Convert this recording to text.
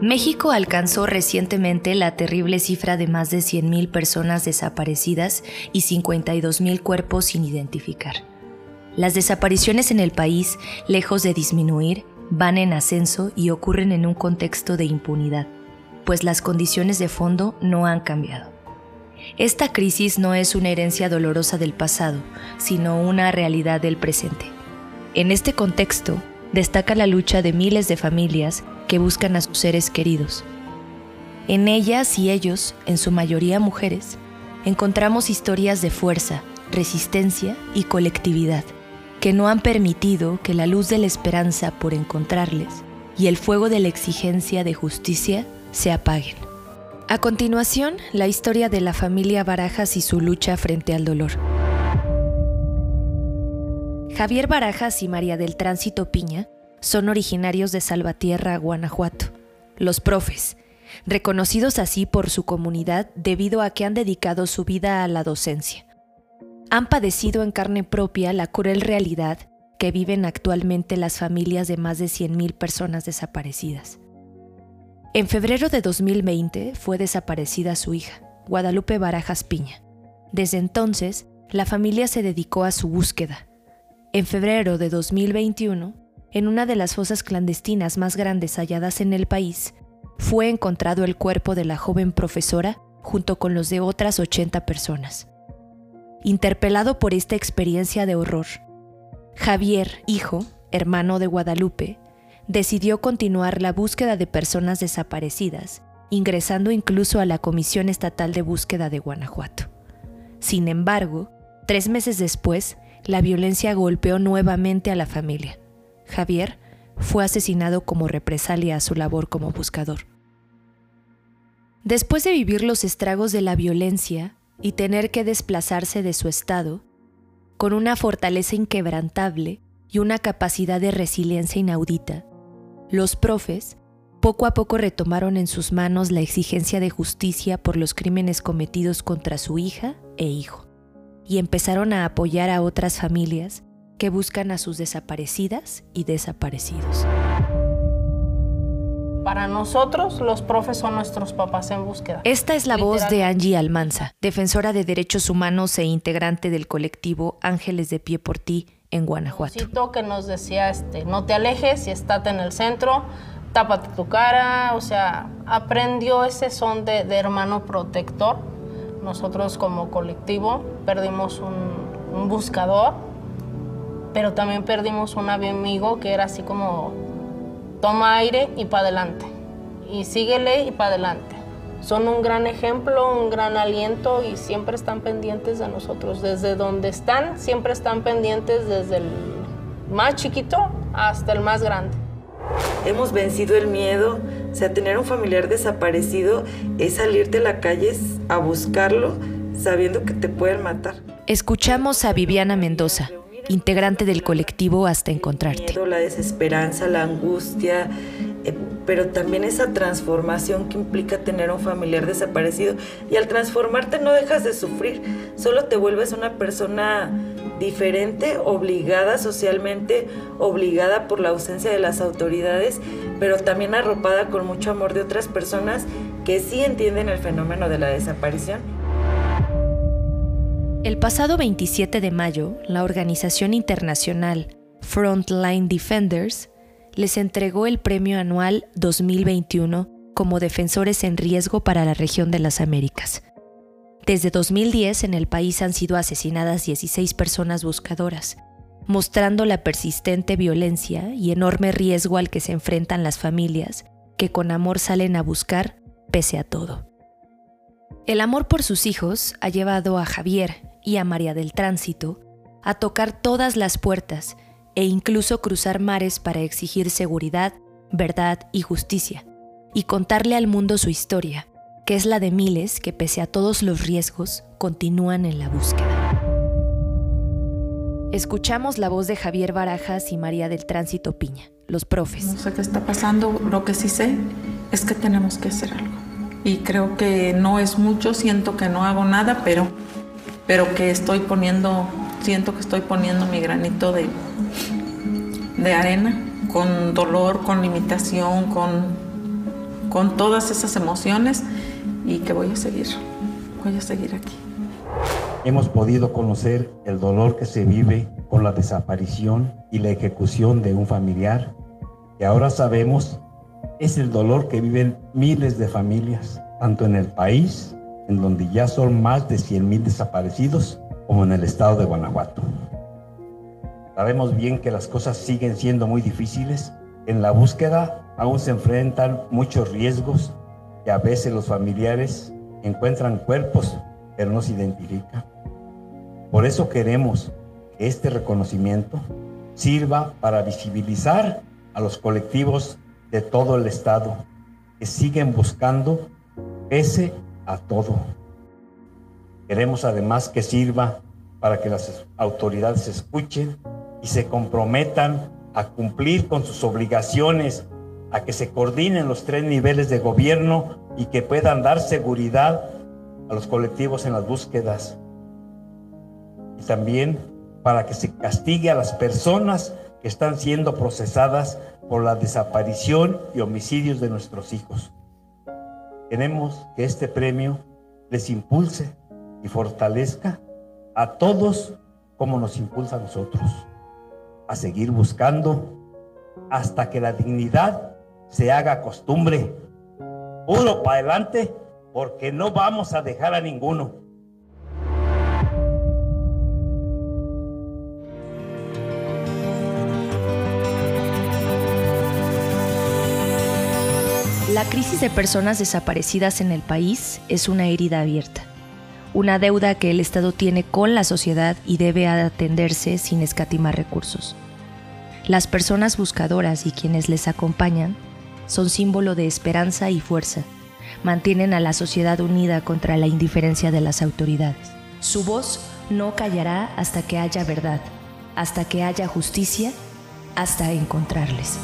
México alcanzó recientemente la terrible cifra de más de 100.000 personas desaparecidas y 52.000 cuerpos sin identificar. Las desapariciones en el país, lejos de disminuir, van en ascenso y ocurren en un contexto de impunidad, pues las condiciones de fondo no han cambiado. Esta crisis no es una herencia dolorosa del pasado, sino una realidad del presente. En este contexto, destaca la lucha de miles de familias que buscan a sus seres queridos. En ellas y ellos, en su mayoría mujeres, encontramos historias de fuerza, resistencia y colectividad que no han permitido que la luz de la esperanza por encontrarles y el fuego de la exigencia de justicia se apaguen. A continuación, la historia de la familia Barajas y su lucha frente al dolor. Javier Barajas y María del Tránsito Piña son originarios de Salvatierra, Guanajuato, los profes, reconocidos así por su comunidad debido a que han dedicado su vida a la docencia. Han padecido en carne propia la cruel realidad que viven actualmente las familias de más de 100.000 personas desaparecidas. En febrero de 2020 fue desaparecida su hija, Guadalupe Barajas Piña. Desde entonces, la familia se dedicó a su búsqueda. En febrero de 2021, en una de las fosas clandestinas más grandes halladas en el país, fue encontrado el cuerpo de la joven profesora junto con los de otras 80 personas. Interpelado por esta experiencia de horror, Javier, hijo, hermano de Guadalupe, decidió continuar la búsqueda de personas desaparecidas, ingresando incluso a la Comisión Estatal de Búsqueda de Guanajuato. Sin embargo, tres meses después, la violencia golpeó nuevamente a la familia. Javier fue asesinado como represalia a su labor como buscador. Después de vivir los estragos de la violencia y tener que desplazarse de su estado, con una fortaleza inquebrantable y una capacidad de resiliencia inaudita, los profes poco a poco retomaron en sus manos la exigencia de justicia por los crímenes cometidos contra su hija e hijo, y empezaron a apoyar a otras familias que buscan a sus desaparecidas y desaparecidos. Para nosotros, los profes son nuestros papás en búsqueda. Esta es la voz de Angie Almanza, defensora de derechos humanos e integrante del colectivo Ángeles de Pie por Ti en Guanajuato. que nos decía, este, no te alejes y estate en el centro, tápate tu cara, o sea, aprendió ese son de, hermano protector. Nosotros como colectivo perdimos un, un buscador pero también perdimos un amigo que era así como toma aire y para adelante, y síguele y para adelante. Son un gran ejemplo, un gran aliento y siempre están pendientes de nosotros. Desde donde están, siempre están pendientes desde el más chiquito hasta el más grande. Hemos vencido el miedo, o sea, tener un familiar desaparecido es salirte a la calle a buscarlo sabiendo que te pueden matar. Escuchamos a Viviana Mendoza, integrante del colectivo Hasta Encontrarte. La desesperanza, la angustia, eh, pero también esa transformación que implica tener un familiar desaparecido. Y al transformarte no dejas de sufrir, solo te vuelves una persona diferente, obligada socialmente, obligada por la ausencia de las autoridades, pero también arropada con mucho amor de otras personas que sí entienden el fenómeno de la desaparición. El pasado 27 de mayo, la organización internacional Frontline Defenders les entregó el premio anual 2021 como defensores en riesgo para la región de las Américas. Desde 2010 en el país han sido asesinadas 16 personas buscadoras, mostrando la persistente violencia y enorme riesgo al que se enfrentan las familias que con amor salen a buscar pese a todo. El amor por sus hijos ha llevado a Javier, y a María del Tránsito a tocar todas las puertas e incluso cruzar mares para exigir seguridad, verdad y justicia, y contarle al mundo su historia, que es la de miles que pese a todos los riesgos continúan en la búsqueda. Escuchamos la voz de Javier Barajas y María del Tránsito Piña, los profes. No sé qué está pasando, lo que sí sé es que tenemos que hacer algo. Y creo que no es mucho, siento que no hago nada, pero pero que estoy poniendo, siento que estoy poniendo mi granito de, de arena, con dolor, con limitación, con, con todas esas emociones y que voy a seguir, voy a seguir aquí. Hemos podido conocer el dolor que se vive con la desaparición y la ejecución de un familiar y ahora sabemos es el dolor que viven miles de familias, tanto en el país, en donde ya son más de 100.000 desaparecidos, como en el estado de Guanajuato. Sabemos bien que las cosas siguen siendo muy difíciles. En la búsqueda aún se enfrentan muchos riesgos y a veces los familiares encuentran cuerpos, pero no se identifican. Por eso queremos que este reconocimiento sirva para visibilizar a los colectivos de todo el Estado que siguen buscando pese a todo. Queremos además que sirva para que las autoridades escuchen y se comprometan a cumplir con sus obligaciones, a que se coordinen los tres niveles de gobierno y que puedan dar seguridad a los colectivos en las búsquedas. Y también para que se castigue a las personas que están siendo procesadas por la desaparición y homicidios de nuestros hijos. Queremos que este premio les impulse y fortalezca a todos como nos impulsa a nosotros, a seguir buscando hasta que la dignidad se haga costumbre. Puro para adelante, porque no vamos a dejar a ninguno. La crisis de personas desaparecidas en el país es una herida abierta, una deuda que el Estado tiene con la sociedad y debe atenderse sin escatimar recursos. Las personas buscadoras y quienes les acompañan son símbolo de esperanza y fuerza, mantienen a la sociedad unida contra la indiferencia de las autoridades. Su voz no callará hasta que haya verdad, hasta que haya justicia, hasta encontrarles.